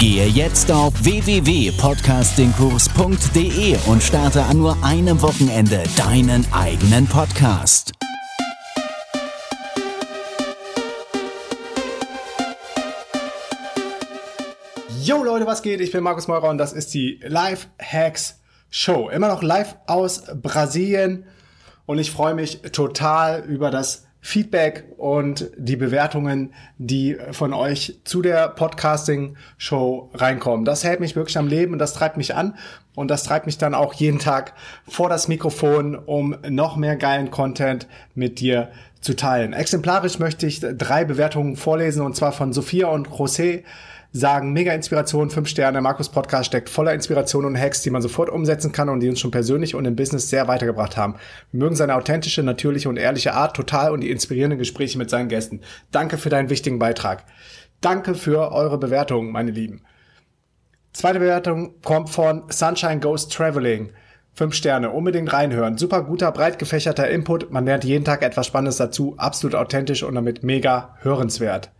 Gehe jetzt auf www.podcastingkurs.de und starte an nur einem Wochenende deinen eigenen Podcast. Yo Leute, was geht? Ich bin Markus Meurer und das ist die Life Hacks Show. Immer noch live aus Brasilien und ich freue mich total über das Feedback und die Bewertungen, die von euch zu der Podcasting-Show reinkommen. Das hält mich wirklich am Leben und das treibt mich an und das treibt mich dann auch jeden Tag vor das Mikrofon, um noch mehr geilen Content mit dir zu teilen. Exemplarisch möchte ich drei Bewertungen vorlesen und zwar von Sophia und José sagen, mega Inspiration, fünf Sterne. Markus Podcast steckt voller Inspiration und Hacks, die man sofort umsetzen kann und die uns schon persönlich und im Business sehr weitergebracht haben. Wir mögen seine authentische, natürliche und ehrliche Art total und die inspirierenden Gespräche mit seinen Gästen. Danke für deinen wichtigen Beitrag. Danke für eure Bewertungen, meine Lieben. Zweite Bewertung kommt von Sunshine Goes Traveling. Fünf Sterne, unbedingt reinhören. Super guter, breit gefächerter Input. Man lernt jeden Tag etwas Spannendes dazu. Absolut authentisch und damit mega hörenswert.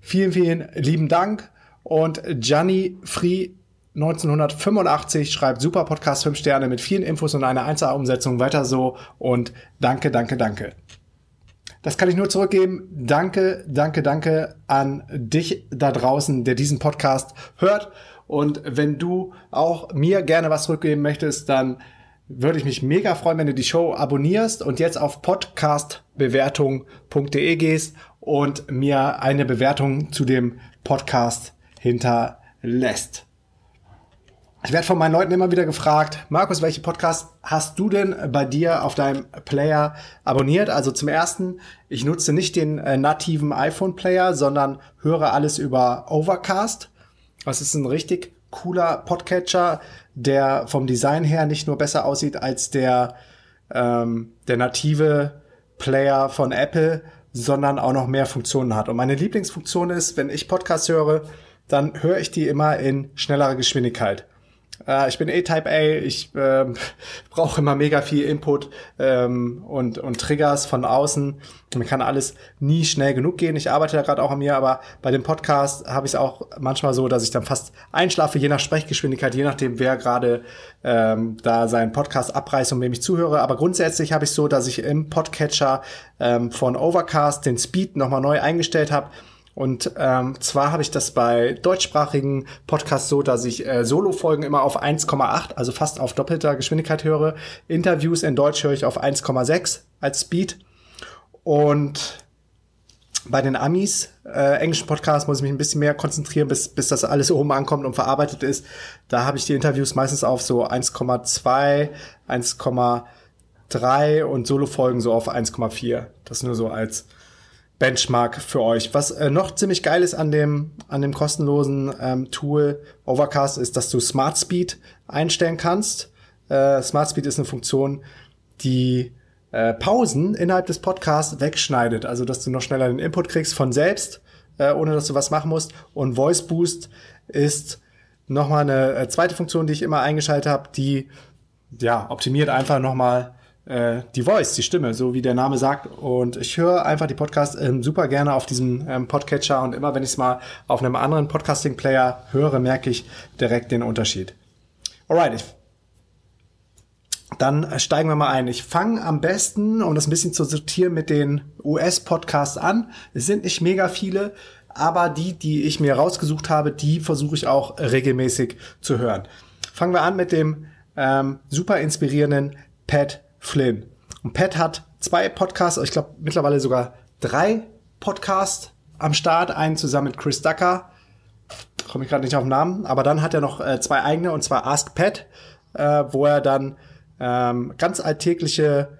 Vielen, vielen lieben Dank. Und Gianni Free 1985 schreibt super Podcast 5 Sterne mit vielen Infos und einer 1A-Umsetzung. Weiter so und danke, danke, danke. Das kann ich nur zurückgeben. Danke, danke, danke an dich da draußen, der diesen Podcast hört. Und wenn du auch mir gerne was zurückgeben möchtest, dann würde ich mich mega freuen, wenn du die Show abonnierst und jetzt auf podcastbewertung.de gehst und mir eine Bewertung zu dem Podcast hinterlässt. Ich werde von meinen Leuten immer wieder gefragt, Markus, welche Podcasts hast du denn bei dir auf deinem Player abonniert? Also zum ersten, ich nutze nicht den äh, nativen iPhone-Player, sondern höre alles über Overcast. Das ist ein richtig cooler Podcatcher, der vom Design her nicht nur besser aussieht als der, ähm, der native Player von Apple, sondern auch noch mehr Funktionen hat. Und meine Lieblingsfunktion ist, wenn ich Podcasts höre, dann höre ich die immer in schnellerer Geschwindigkeit. Äh, ich bin A-Type A, ich äh, brauche immer mega viel Input ähm, und, und Triggers von außen. Mir kann alles nie schnell genug gehen. Ich arbeite da gerade auch an mir, aber bei dem Podcast habe ich es auch manchmal so, dass ich dann fast einschlafe, je nach Sprechgeschwindigkeit, je nachdem, wer gerade ähm, da seinen Podcast abreißt und wem ich zuhöre. Aber grundsätzlich habe ich so, dass ich im Podcatcher ähm, von Overcast den Speed nochmal neu eingestellt habe und ähm, zwar habe ich das bei deutschsprachigen Podcasts so, dass ich äh, Solo-Folgen immer auf 1,8, also fast auf doppelter Geschwindigkeit höre. Interviews in Deutsch höre ich auf 1,6 als Speed. Und bei den Amis, äh, englischen Podcasts, muss ich mich ein bisschen mehr konzentrieren, bis, bis das alles oben ankommt und verarbeitet ist. Da habe ich die Interviews meistens auf so 1,2, 1,3 und Solo-Folgen so auf 1,4. Das nur so als Benchmark für euch. Was äh, noch ziemlich geil ist an dem, an dem kostenlosen ähm, Tool Overcast ist, dass du Smart Speed einstellen kannst. Äh, Smart Speed ist eine Funktion, die äh, Pausen innerhalb des Podcasts wegschneidet. Also, dass du noch schneller den Input kriegst von selbst, äh, ohne dass du was machen musst. Und Voice Boost ist nochmal eine äh, zweite Funktion, die ich immer eingeschaltet habe, die ja, optimiert einfach nochmal äh, die Voice, die Stimme, so wie der Name sagt. Und ich höre einfach die Podcasts ähm, super gerne auf diesem ähm, Podcatcher und immer wenn ich es mal auf einem anderen Podcasting-Player höre, merke ich direkt den Unterschied. Alright, ich dann steigen wir mal ein. Ich fange am besten, um das ein bisschen zu sortieren, mit den US-Podcasts an. Es sind nicht mega viele, aber die, die ich mir rausgesucht habe, die versuche ich auch regelmäßig zu hören. Fangen wir an mit dem ähm, super inspirierenden Pat Flynn. Und Pat hat zwei Podcasts, ich glaube mittlerweile sogar drei Podcasts am Start. Einen zusammen mit Chris Ducker. Komme ich gerade nicht auf den Namen. Aber dann hat er noch äh, zwei eigene, und zwar Ask Pat, äh, wo er dann ähm, ganz alltägliche,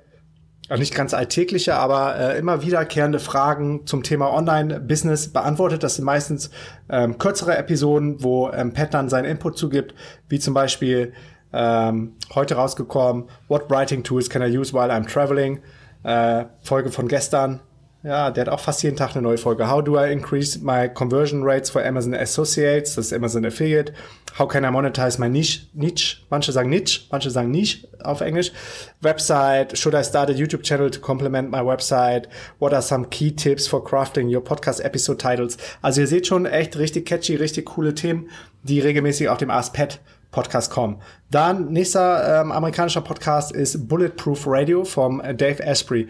also nicht ganz alltägliche, aber äh, immer wiederkehrende Fragen zum Thema Online-Business beantwortet. Das sind meistens ähm, kürzere Episoden, wo ähm, Pat dann seinen Input zugibt, wie zum Beispiel ähm, heute rausgekommen, What Writing Tools Can I Use While I'm Traveling? Äh, Folge von gestern. Ja, der hat auch fast jeden Tag eine neue Folge. How do I increase my conversion rates for Amazon Associates? Das ist Amazon Affiliate. How can I monetize my niche? Niche. Manche sagen Niche, manche sagen Niche auf Englisch. Website. Should I start a YouTube channel to complement my website? What are some key tips for crafting your podcast episode titles? Also ihr seht schon echt richtig catchy, richtig coole Themen, die regelmäßig auf dem Ask Pet Podcast kommen. Dann nächster ähm, amerikanischer Podcast ist Bulletproof Radio vom Dave Asprey.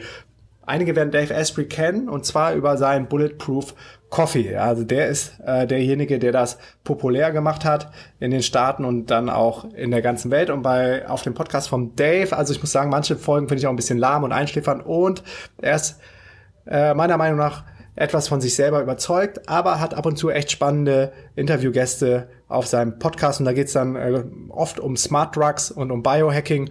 Einige werden Dave Asprey kennen und zwar über seinen Bulletproof Coffee. Also der ist äh, derjenige, der das populär gemacht hat in den Staaten und dann auch in der ganzen Welt. Und bei auf dem Podcast vom Dave, also ich muss sagen, manche Folgen finde ich auch ein bisschen lahm und einschläfern und er ist äh, meiner Meinung nach etwas von sich selber überzeugt, aber hat ab und zu echt spannende Interviewgäste auf seinem Podcast und da geht's dann äh, oft um Smart Drugs und um Biohacking.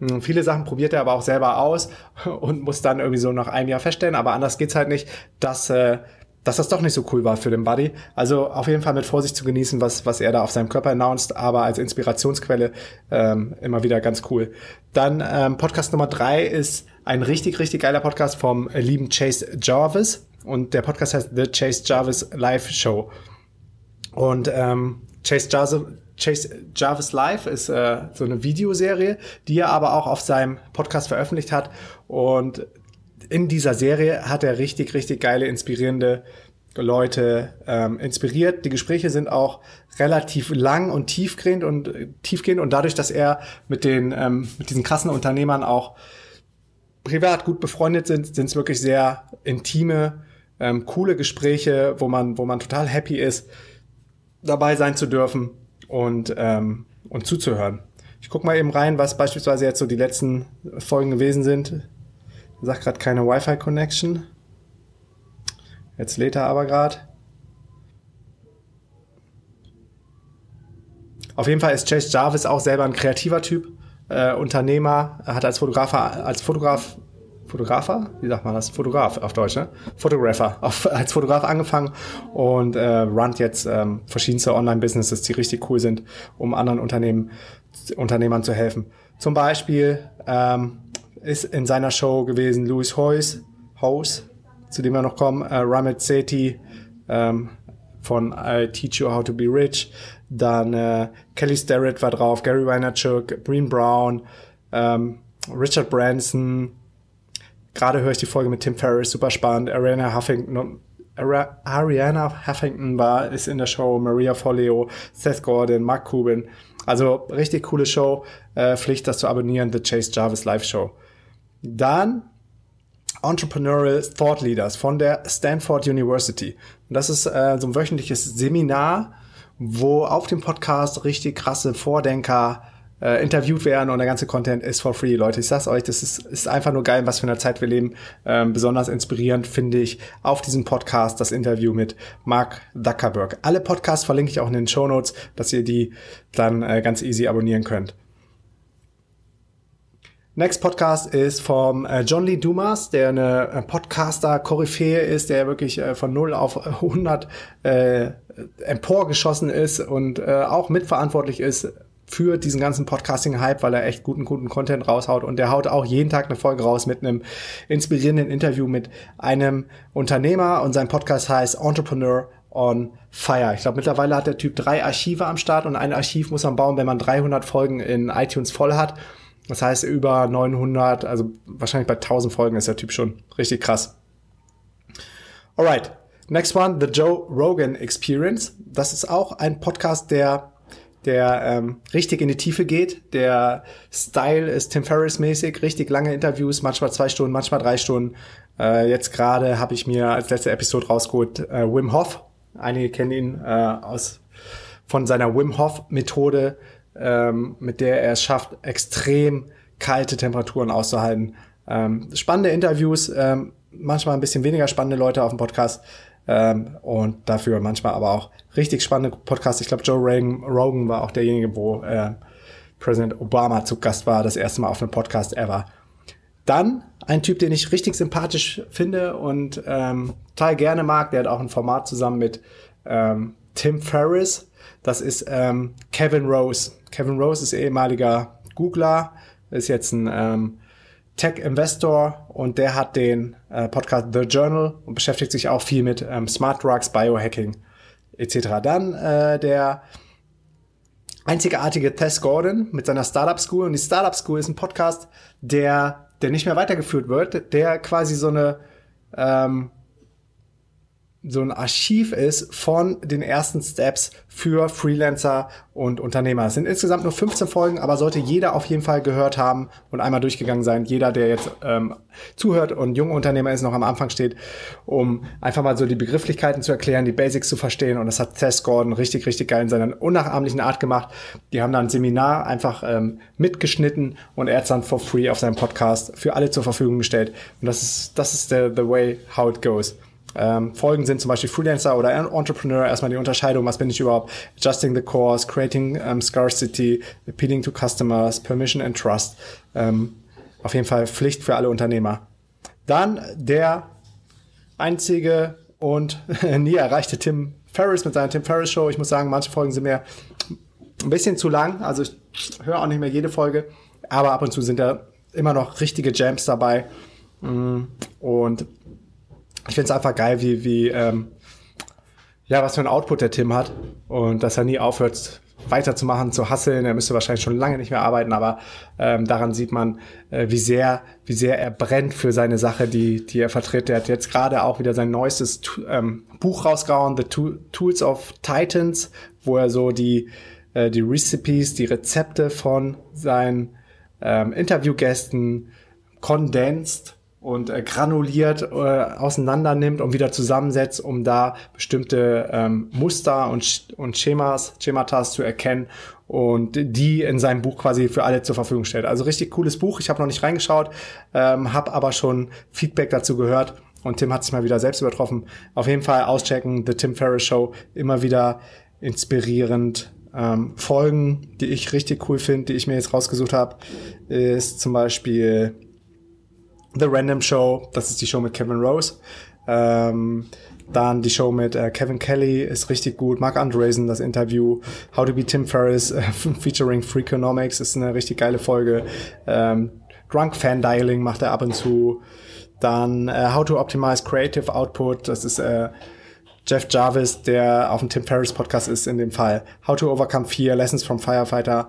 Hm, viele Sachen probiert er aber auch selber aus und muss dann irgendwie so nach einem Jahr feststellen, aber anders geht's halt nicht, dass, äh, dass das doch nicht so cool war für den Buddy. Also auf jeden Fall mit Vorsicht zu genießen, was, was er da auf seinem Körper announced, aber als Inspirationsquelle ähm, immer wieder ganz cool. Dann ähm, Podcast Nummer drei ist ein richtig, richtig geiler Podcast vom lieben Chase Jarvis und der Podcast heißt The Chase Jarvis Live Show. Und ähm, Chase Jarvis, Chase Jarvis Live ist äh, so eine Videoserie, die er aber auch auf seinem Podcast veröffentlicht hat. Und in dieser Serie hat er richtig, richtig geile, inspirierende Leute ähm, inspiriert. Die Gespräche sind auch relativ lang und tiefgehend und äh, tiefgehend und dadurch, dass er mit den ähm, mit diesen krassen Unternehmern auch privat gut befreundet sind, sind es wirklich sehr intime ähm, coole Gespräche, wo man, wo man total happy ist, dabei sein zu dürfen und, ähm, und zuzuhören. Ich guck mal eben rein, was beispielsweise jetzt so die letzten Folgen gewesen sind. Sagt gerade keine Wi-Fi-Connection. Jetzt lädt er aber gerade. Auf jeden Fall ist Chase Jarvis auch selber ein kreativer Typ, äh, Unternehmer, hat als Fotograf, als Fotograf Fotografer, wie sagt man das? Fotograf auf Deutsch, ne? Photographer, auf, als Fotograf angefangen und äh, runnt jetzt ähm, verschiedenste Online-Businesses, die richtig cool sind, um anderen Unternehmen, Unternehmern zu helfen. Zum Beispiel ähm, ist in seiner Show gewesen Louis Hoyes, House, zu dem wir noch kommen, äh, Ramit Sethi ähm, von I Teach You How to Be Rich, dann äh, Kelly Starrett war drauf, Gary Vaynerchuk, Breen Brown, ähm, Richard Branson, Gerade höre ich die Folge mit Tim Ferriss, super spannend. Ariana Huffington, Ariana Huffington war, ist in der Show, Maria Folio, Seth Gordon, Mark Cuban. Also richtig coole Show. Äh, Pflicht, das zu abonnieren, The Chase Jarvis Live Show. Dann Entrepreneurial Thought Leaders von der Stanford University. Das ist äh, so ein wöchentliches Seminar, wo auf dem Podcast richtig krasse Vordenker äh, interviewt werden und der ganze Content ist for free, Leute. Ich sag's euch, das ist, ist einfach nur geil, was für eine Zeit wir leben. Ähm, besonders inspirierend finde ich auf diesem Podcast das Interview mit Mark Zuckerberg. Alle Podcasts verlinke ich auch in den Show Notes, dass ihr die dann äh, ganz easy abonnieren könnt. Next Podcast ist vom äh, John Lee Dumas, der eine äh, Podcaster-Koryphäe ist, der wirklich äh, von 0 auf 100 äh, emporgeschossen ist und auch mitverantwortlich ist für diesen ganzen Podcasting-Hype, weil er echt guten, guten Content raushaut. Und der haut auch jeden Tag eine Folge raus mit einem inspirierenden Interview mit einem Unternehmer. Und sein Podcast heißt Entrepreneur on Fire. Ich glaube, mittlerweile hat der Typ drei Archive am Start und ein Archiv muss man bauen, wenn man 300 Folgen in iTunes voll hat. Das heißt, über 900, also wahrscheinlich bei 1000 Folgen ist der Typ schon richtig krass. Alright. Next one, The Joe Rogan Experience. Das ist auch ein Podcast, der der ähm, richtig in die Tiefe geht. Der Style ist Tim Ferriss mäßig, richtig lange Interviews, manchmal zwei Stunden, manchmal drei Stunden. Äh, jetzt gerade habe ich mir als letzte Episode rausgeholt äh, Wim Hof. Einige kennen ihn äh, aus von seiner Wim Hof Methode, ähm, mit der er es schafft, extrem kalte Temperaturen auszuhalten. Ähm, spannende Interviews, ähm, manchmal ein bisschen weniger spannende Leute auf dem Podcast. Ähm, und dafür manchmal aber auch richtig spannende Podcasts. Ich glaube, Joe Rogan, Rogan war auch derjenige, wo äh, Präsident Obama zu Gast war, das erste Mal auf einem Podcast ever. Dann ein Typ, den ich richtig sympathisch finde und ähm, total gerne mag, der hat auch ein Format zusammen mit ähm, Tim Ferriss. Das ist ähm, Kevin Rose. Kevin Rose ist ehemaliger Googler, ist jetzt ein ähm, Tech Investor und der hat den äh, Podcast The Journal und beschäftigt sich auch viel mit ähm, Smart Drugs, Biohacking etc. Dann äh, der einzigartige Tess Gordon mit seiner Startup School und die Startup School ist ein Podcast, der der nicht mehr weitergeführt wird, der quasi so eine ähm, so ein Archiv ist von den ersten Steps für Freelancer und Unternehmer. Es sind insgesamt nur 15 Folgen, aber sollte jeder auf jeden Fall gehört haben und einmal durchgegangen sein. Jeder, der jetzt ähm, zuhört und junge Unternehmer ist, noch am Anfang steht, um einfach mal so die Begrifflichkeiten zu erklären, die Basics zu verstehen. Und das hat Tess Gordon richtig, richtig geil in seiner unnachahmlichen Art gemacht. Die haben da ein Seminar einfach ähm, mitgeschnitten und er hat dann for free auf seinem Podcast für alle zur Verfügung gestellt. Und das ist, das ist the, the way how it goes. Ähm, Folgen sind zum Beispiel Freelancer oder Entrepreneur, erstmal die Unterscheidung, was bin ich überhaupt, Adjusting the Course, Creating um, Scarcity, Appealing to Customers, Permission and Trust. Ähm, auf jeden Fall Pflicht für alle Unternehmer. Dann der einzige und nie erreichte Tim Ferriss mit seiner Tim Ferriss Show. Ich muss sagen, manche Folgen sind mir ein bisschen zu lang, also ich höre auch nicht mehr jede Folge, aber ab und zu sind da immer noch richtige Jams dabei. Mm, und ich finde es einfach geil, wie, wie, ähm, ja, was für ein Output der Tim hat und dass er nie aufhört, weiterzumachen, zu hasseln. Er müsste wahrscheinlich schon lange nicht mehr arbeiten, aber ähm, daran sieht man, äh, wie sehr, wie sehr er brennt für seine Sache, die, die er vertritt. Er hat jetzt gerade auch wieder sein neuestes ähm, Buch rausgehauen, The Tools of Titans, wo er so die, äh, die Recipes, die Rezepte von seinen ähm, Interviewgästen kondensiert und äh, granuliert äh, auseinander nimmt und wieder zusammensetzt, um da bestimmte ähm, Muster und, und Schemas, Schematas zu erkennen und die in seinem Buch quasi für alle zur Verfügung stellt. Also richtig cooles Buch. Ich habe noch nicht reingeschaut, ähm, habe aber schon Feedback dazu gehört und Tim hat sich mal wieder selbst übertroffen. Auf jeden Fall auschecken, The Tim Ferriss Show, immer wieder inspirierend. Ähm, Folgen, die ich richtig cool finde, die ich mir jetzt rausgesucht habe, ist zum Beispiel The Random Show, das ist die Show mit Kevin Rose. Ähm, dann die Show mit äh, Kevin Kelly ist richtig gut. Mark Andreessen, das Interview. How to be Tim Ferriss äh, featuring Freakonomics ist eine richtig geile Folge. Ähm, Drunk Fan Dialing macht er ab und zu. Dann äh, How to Optimize Creative Output. Das ist äh, Jeff Jarvis, der auf dem Tim Ferriss Podcast ist in dem Fall. How to Overcome Fear, Lessons from Firefighter.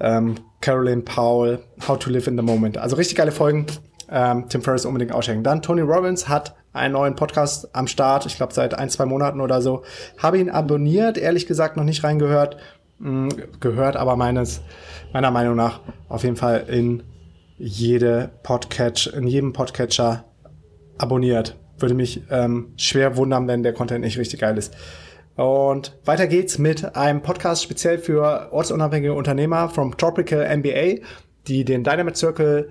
Ähm, Caroline Powell, How to Live in the Moment. Also richtig geile Folgen ähm, Tim Ferriss unbedingt ausschenken. Dann Tony Robbins hat einen neuen Podcast am Start, ich glaube seit ein, zwei Monaten oder so. Habe ihn abonniert, ehrlich gesagt noch nicht reingehört. Mh, hm, gehört aber meines, meiner Meinung nach auf jeden Fall in jede Podcatch, in jedem Podcatcher abonniert. Würde mich ähm, schwer wundern, wenn der Content nicht richtig geil ist. Und weiter geht's mit einem Podcast speziell für ortsunabhängige Unternehmer from Tropical MBA, die den Dynamite Circle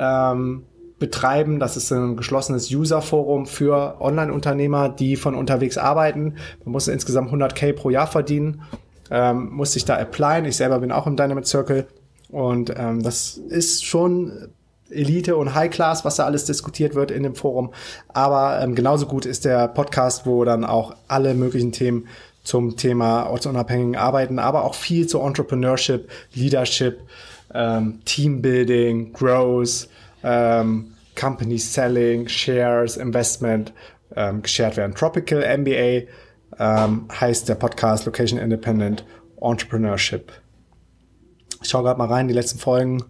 ähm, betreiben. Das ist ein geschlossenes User-Forum für Online-Unternehmer, die von unterwegs arbeiten. Man muss insgesamt 100k pro Jahr verdienen, ähm, muss sich da applyen. Ich selber bin auch im Dynamic Circle und ähm, das ist schon Elite und High Class, was da alles diskutiert wird in dem Forum. Aber ähm, genauso gut ist der Podcast, wo dann auch alle möglichen Themen zum Thema ortsunabhängigen Arbeiten, aber auch viel zu Entrepreneurship, Leadership, ähm, Teambuilding, Growth, ähm, Company Selling, Shares, Investment ähm, geshared werden. Tropical MBA ähm, heißt der Podcast Location Independent Entrepreneurship. Ich schaue gerade mal rein, die letzten Folgen.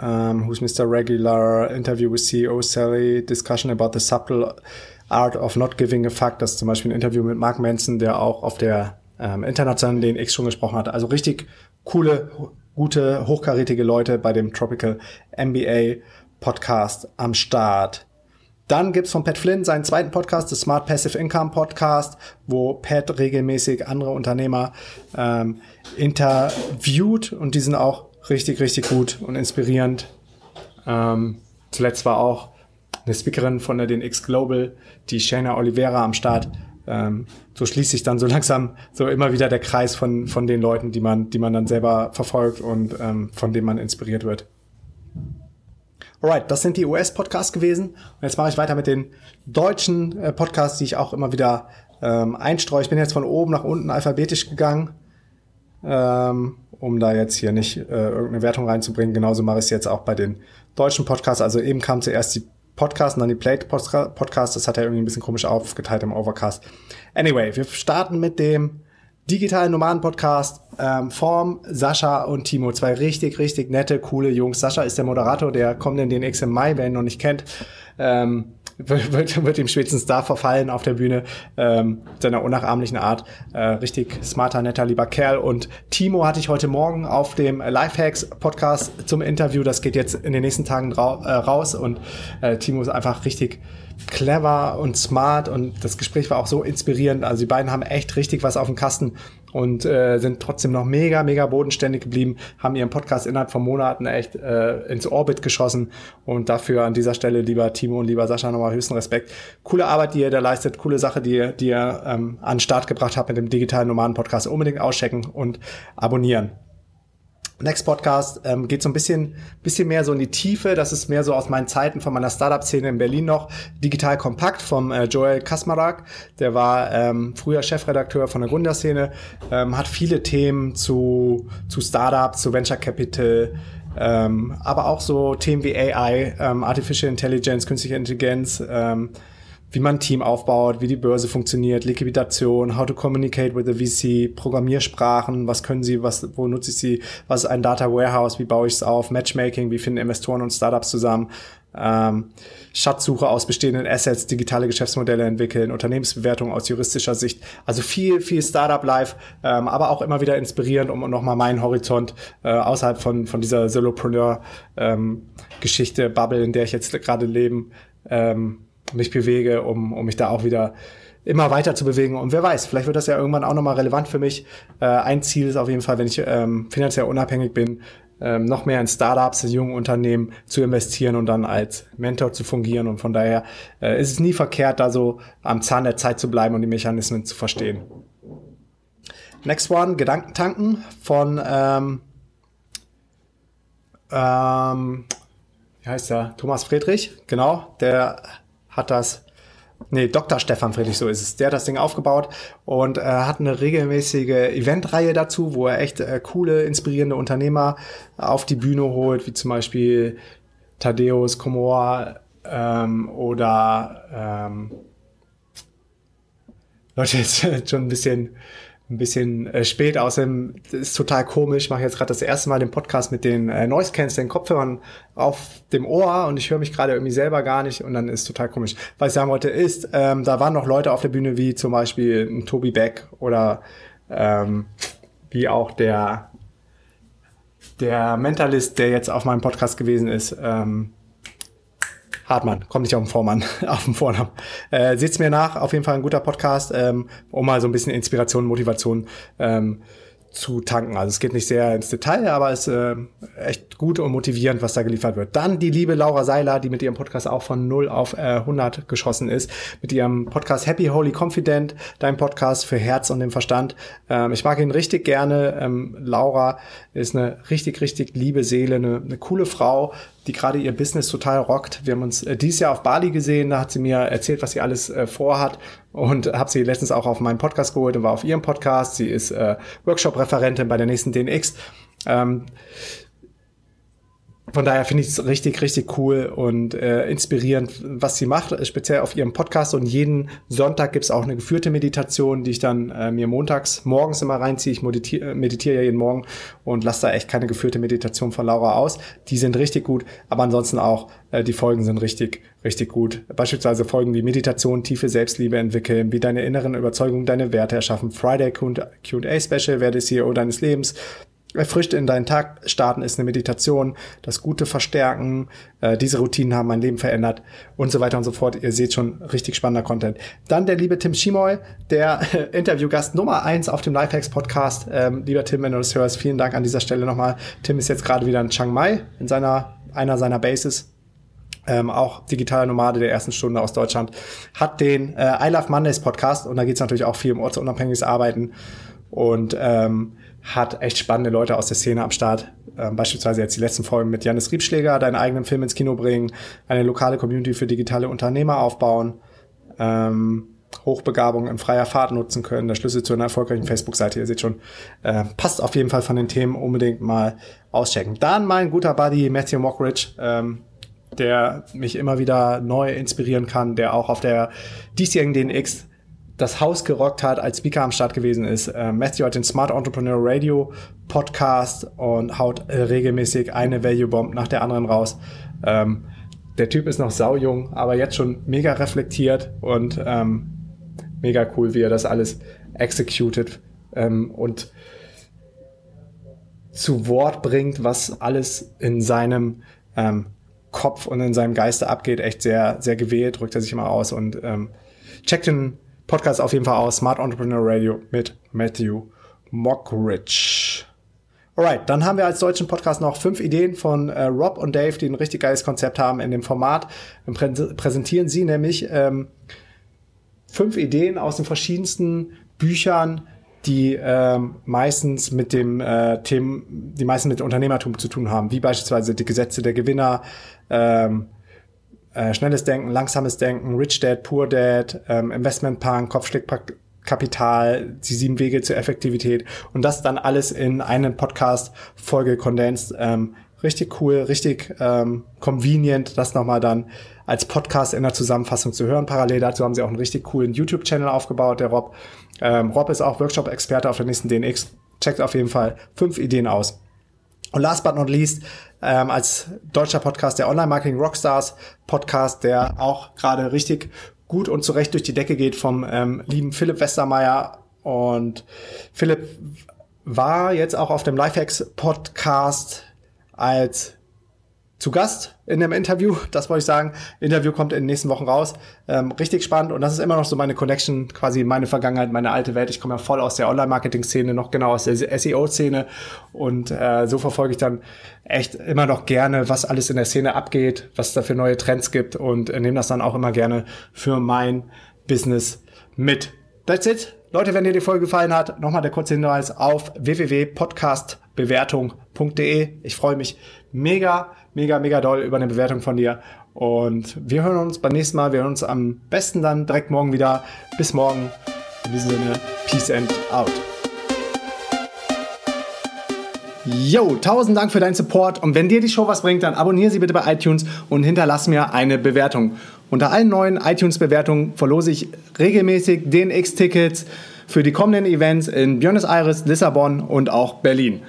Ähm, who's Mr. Regular, Interview with CEO Sally, Discussion about the subtle art of not giving a fuck. Das ist zum Beispiel ein Interview mit Mark Manson, der auch auf der ähm, internationalen DNX schon gesprochen hat. Also richtig coole gute, hochkarätige Leute bei dem Tropical MBA Podcast am Start. Dann gibt's von Pat Flynn seinen zweiten Podcast, das Smart Passive Income Podcast, wo Pat regelmäßig andere Unternehmer ähm, interviewt und die sind auch richtig, richtig gut und inspirierend. Ähm, zuletzt war auch eine Speakerin von der DNX Global, die Shana Oliveira am Start ähm, so schließt sich dann so langsam so immer wieder der Kreis von, von den Leuten, die man, die man dann selber verfolgt und ähm, von denen man inspiriert wird. Alright, das sind die US-Podcasts gewesen. Und jetzt mache ich weiter mit den deutschen äh, Podcasts, die ich auch immer wieder ähm, einstreue. Ich bin jetzt von oben nach unten alphabetisch gegangen. Ähm, um da jetzt hier nicht äh, irgendeine Wertung reinzubringen. Genauso mache ich es jetzt auch bei den deutschen Podcasts. Also eben kam zuerst die Podcast und dann die Plate Podcast. Das hat er irgendwie ein bisschen komisch aufgeteilt im Overcast. Anyway, wir starten mit dem digitalen Nomaden-Podcast ähm, Form, Sascha und Timo. Zwei richtig, richtig nette, coole Jungs. Sascha ist der Moderator, der kommt in den X im Mai, wer ihn noch nicht kennt. Ähm, wird, wird, dem spätestens da verfallen auf der Bühne, ähm, seiner unnachahmlichen Art. Äh, richtig smarter, netter, lieber Kerl. Und Timo hatte ich heute Morgen auf dem Lifehacks Podcast zum Interview. Das geht jetzt in den nächsten Tagen äh, raus. Und äh, Timo ist einfach richtig clever und smart und das Gespräch war auch so inspirierend. Also die beiden haben echt richtig was auf dem Kasten und äh, sind trotzdem noch mega, mega bodenständig geblieben, haben ihren Podcast innerhalb von Monaten echt äh, ins Orbit geschossen und dafür an dieser Stelle, lieber Timo und lieber Sascha, nochmal höchsten Respekt. Coole Arbeit, die ihr da leistet, coole Sache, die ihr, die ihr ähm, an den Start gebracht habt mit dem digitalen Nomaden-Podcast. Unbedingt auschecken und abonnieren. Next Podcast ähm, geht so ein bisschen, bisschen mehr so in die Tiefe. Das ist mehr so aus meinen Zeiten von meiner Startup-Szene in Berlin noch. Digital Kompakt vom äh, Joel Kasmarak. Der war ähm, früher Chefredakteur von der Gründerszene, ähm, hat viele Themen zu, zu Startups, zu Venture Capital, ähm, aber auch so Themen wie AI, ähm, Artificial Intelligence, künstliche Intelligenz, ähm, wie man ein Team aufbaut, wie die Börse funktioniert, Liquidation, how to communicate with the VC, Programmiersprachen, was können sie, was, wo nutze ich sie, was ist ein Data Warehouse, wie baue ich es auf, Matchmaking, wie finden Investoren und Startups zusammen, ähm, Schatzsuche aus bestehenden Assets, digitale Geschäftsmodelle entwickeln, Unternehmensbewertung aus juristischer Sicht. Also viel, viel Startup-Life, ähm, aber auch immer wieder inspirierend, um nochmal meinen Horizont äh, außerhalb von, von dieser Solopreneur-Geschichte, ähm, Bubble, in der ich jetzt gerade leben, ähm, mich bewege, um, um mich da auch wieder immer weiter zu bewegen. Und wer weiß, vielleicht wird das ja irgendwann auch nochmal relevant für mich. Äh, ein Ziel ist auf jeden Fall, wenn ich ähm, finanziell unabhängig bin, ähm, noch mehr in Startups, in jungen Unternehmen zu investieren und dann als Mentor zu fungieren. Und von daher äh, ist es nie verkehrt, da so am Zahn der Zeit zu bleiben und die Mechanismen zu verstehen. Next one, Gedankentanken von ähm, ähm, wie heißt der? Thomas Friedrich, genau, der hat das Nee, Dr. Stefan Friedrich, so ist es. Der hat das Ding aufgebaut und äh, hat eine regelmäßige Eventreihe dazu, wo er echt äh, coole, inspirierende Unternehmer auf die Bühne holt, wie zum Beispiel Thaddeus Komor ähm, oder ähm, Leute, jetzt schon ein bisschen ein bisschen äh, spät. Außerdem ist total komisch. Ich mache jetzt gerade das erste Mal den Podcast mit den äh, Noise Canceling Kopfhörern auf dem Ohr und ich höre mich gerade irgendwie selber gar nicht und dann ist total komisch. Was ich sagen wollte ist, ähm, da waren noch Leute auf der Bühne wie zum Beispiel ein Toby Beck oder ähm, wie auch der der Mentalist, der jetzt auf meinem Podcast gewesen ist. Ähm, Hartmann, kommt nicht auf den Vormann, auf den Vornamen. Äh, Seht's mir nach, auf jeden Fall ein guter Podcast, ähm, um mal so ein bisschen Inspiration, Motivation ähm, zu tanken. Also es geht nicht sehr ins Detail, aber es ist äh, echt gut und motivierend, was da geliefert wird. Dann die liebe Laura Seiler, die mit ihrem Podcast auch von 0 auf äh, 100 geschossen ist, mit ihrem Podcast Happy Holy Confident, dein Podcast für Herz und den Verstand. Ähm, ich mag ihn richtig gerne. Ähm, Laura ist eine richtig, richtig liebe Seele, eine, eine coole Frau, die gerade ihr Business total rockt. Wir haben uns äh, dieses Jahr auf Bali gesehen, da hat sie mir erzählt, was sie alles äh, vorhat und habe sie letztens auch auf meinen Podcast geholt und war auf ihrem Podcast. Sie ist äh, Workshop-Referentin bei der nächsten DNX. Ähm, von daher finde ich es richtig, richtig cool und äh, inspirierend, was sie macht, speziell auf ihrem Podcast. Und jeden Sonntag gibt's auch eine geführte Meditation, die ich dann äh, mir montags morgens immer reinziehe. Ich meditiere, meditiere ja jeden Morgen und lasse da echt keine geführte Meditation von Laura aus. Die sind richtig gut, aber ansonsten auch äh, die Folgen sind richtig, richtig gut. Beispielsweise Folgen wie Meditation, tiefe Selbstliebe entwickeln, wie deine inneren Überzeugungen deine Werte erschaffen, Friday Q&A Special, werde CEO deines Lebens, erfrischt in deinen Tag starten ist eine Meditation, das Gute verstärken, äh, diese Routinen haben mein Leben verändert und so weiter und so fort. Ihr seht schon richtig spannender Content. Dann der liebe Tim Schimoy, der äh, Interviewgast Nummer eins auf dem Lifehacks Podcast. Ähm, lieber Tim, wenn du das hörst, vielen Dank an dieser Stelle nochmal. Tim ist jetzt gerade wieder in Chiang Mai, in seiner, einer seiner Bases. Ähm, auch digitaler Nomade der ersten Stunde aus Deutschland, hat den äh, I Love Mondays Podcast und da geht es natürlich auch viel um ortsunabhängiges Arbeiten und ähm, hat echt spannende Leute aus der Szene am Start. Ähm, beispielsweise jetzt die letzten Folgen mit Janis Riebschläger, deinen eigenen Film ins Kino bringen, eine lokale Community für digitale Unternehmer aufbauen. Ähm, Hochbegabung in freier Fahrt nutzen können. Der Schlüssel zu einer erfolgreichen Facebook-Seite. Ihr seht schon, äh, passt auf jeden Fall von den Themen unbedingt mal auschecken. Dann mein guter Buddy Matthew Mockridge, ähm, der mich immer wieder neu inspirieren kann, der auch auf der diesjährigen DNX das Haus gerockt hat, als Speaker am Start gewesen ist. Äh, Matthew hat den Smart Entrepreneur Radio Podcast und haut äh, regelmäßig eine Value Bomb nach der anderen raus. Ähm, der Typ ist noch saujung, aber jetzt schon mega reflektiert und ähm, mega cool, wie er das alles executed ähm, und zu Wort bringt, was alles in seinem ähm, Kopf und in seinem Geiste abgeht. Echt sehr, sehr gewählt, drückt er sich immer aus und ähm, checkt den Podcast auf jeden Fall aus. Smart Entrepreneur Radio mit Matthew Mockridge. Alright, dann haben wir als deutschen Podcast noch fünf Ideen von äh, Rob und Dave, die ein richtig geiles Konzept haben in dem Format. Dann prä präsentieren sie nämlich ähm, fünf Ideen aus den verschiedensten Büchern, die ähm, meistens mit dem äh, Themen, die meistens mit Unternehmertum zu tun haben, wie beispielsweise die Gesetze der Gewinner, ähm, äh, schnelles Denken, langsames Denken, Rich Dad, Poor Dad, ähm, Investment Punk, Kopfschlägkapital, die sieben Wege zur Effektivität und das dann alles in einen Podcast-Folge kondensiert. Ähm, richtig cool, richtig ähm, convenient, das nochmal dann als Podcast in der Zusammenfassung zu hören. Parallel dazu haben sie auch einen richtig coolen YouTube-Channel aufgebaut, der Rob. Ähm, Rob ist auch Workshop-Experte auf der nächsten DNX. Checkt auf jeden Fall fünf Ideen aus. Und last but not least, ähm, als deutscher Podcast der Online-Marketing Rockstars Podcast, der auch gerade richtig gut und zurecht durch die Decke geht vom ähm, lieben Philipp Westermeier. Und Philipp war jetzt auch auf dem Lifehacks Podcast als zu Gast in dem Interview. Das wollte ich sagen. Interview kommt in den nächsten Wochen raus. Ähm, richtig spannend und das ist immer noch so meine Connection, quasi meine Vergangenheit, meine alte Welt. Ich komme ja voll aus der Online-Marketing-Szene, noch genau aus der SEO-Szene und äh, so verfolge ich dann echt immer noch gerne, was alles in der Szene abgeht, was es da für neue Trends gibt und äh, nehme das dann auch immer gerne für mein Business mit. That's it. Leute, wenn dir die Folge gefallen hat, nochmal der kurze Hinweis auf www.podcastbewertung.de. Ich freue mich mega, mega, mega doll über eine Bewertung von dir. Und wir hören uns beim nächsten Mal. Wir hören uns am besten dann direkt morgen wieder. Bis morgen. In diesem Sinne, Peace and out. Yo, tausend Dank für deinen Support und wenn dir die Show was bringt, dann abonniere sie bitte bei iTunes und hinterlass mir eine Bewertung. Unter allen neuen iTunes-Bewertungen verlose ich regelmäßig DNX-Tickets für die kommenden Events in Buenos Aires, Lissabon und auch Berlin.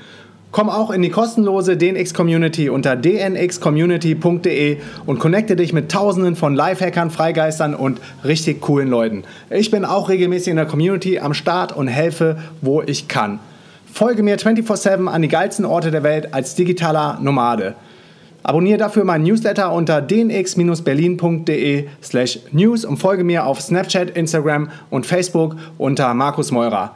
Komm auch in die kostenlose DNX-Community unter dnxcommunity.de und connecte dich mit tausenden von Lifehackern, Freigeistern und richtig coolen Leuten. Ich bin auch regelmäßig in der Community am Start und helfe, wo ich kann. Folge mir 24-7 an die geilsten Orte der Welt als digitaler Nomade. Abonniere dafür meinen Newsletter unter dnx-berlin.de slash news und folge mir auf Snapchat, Instagram und Facebook unter Markus Meurer.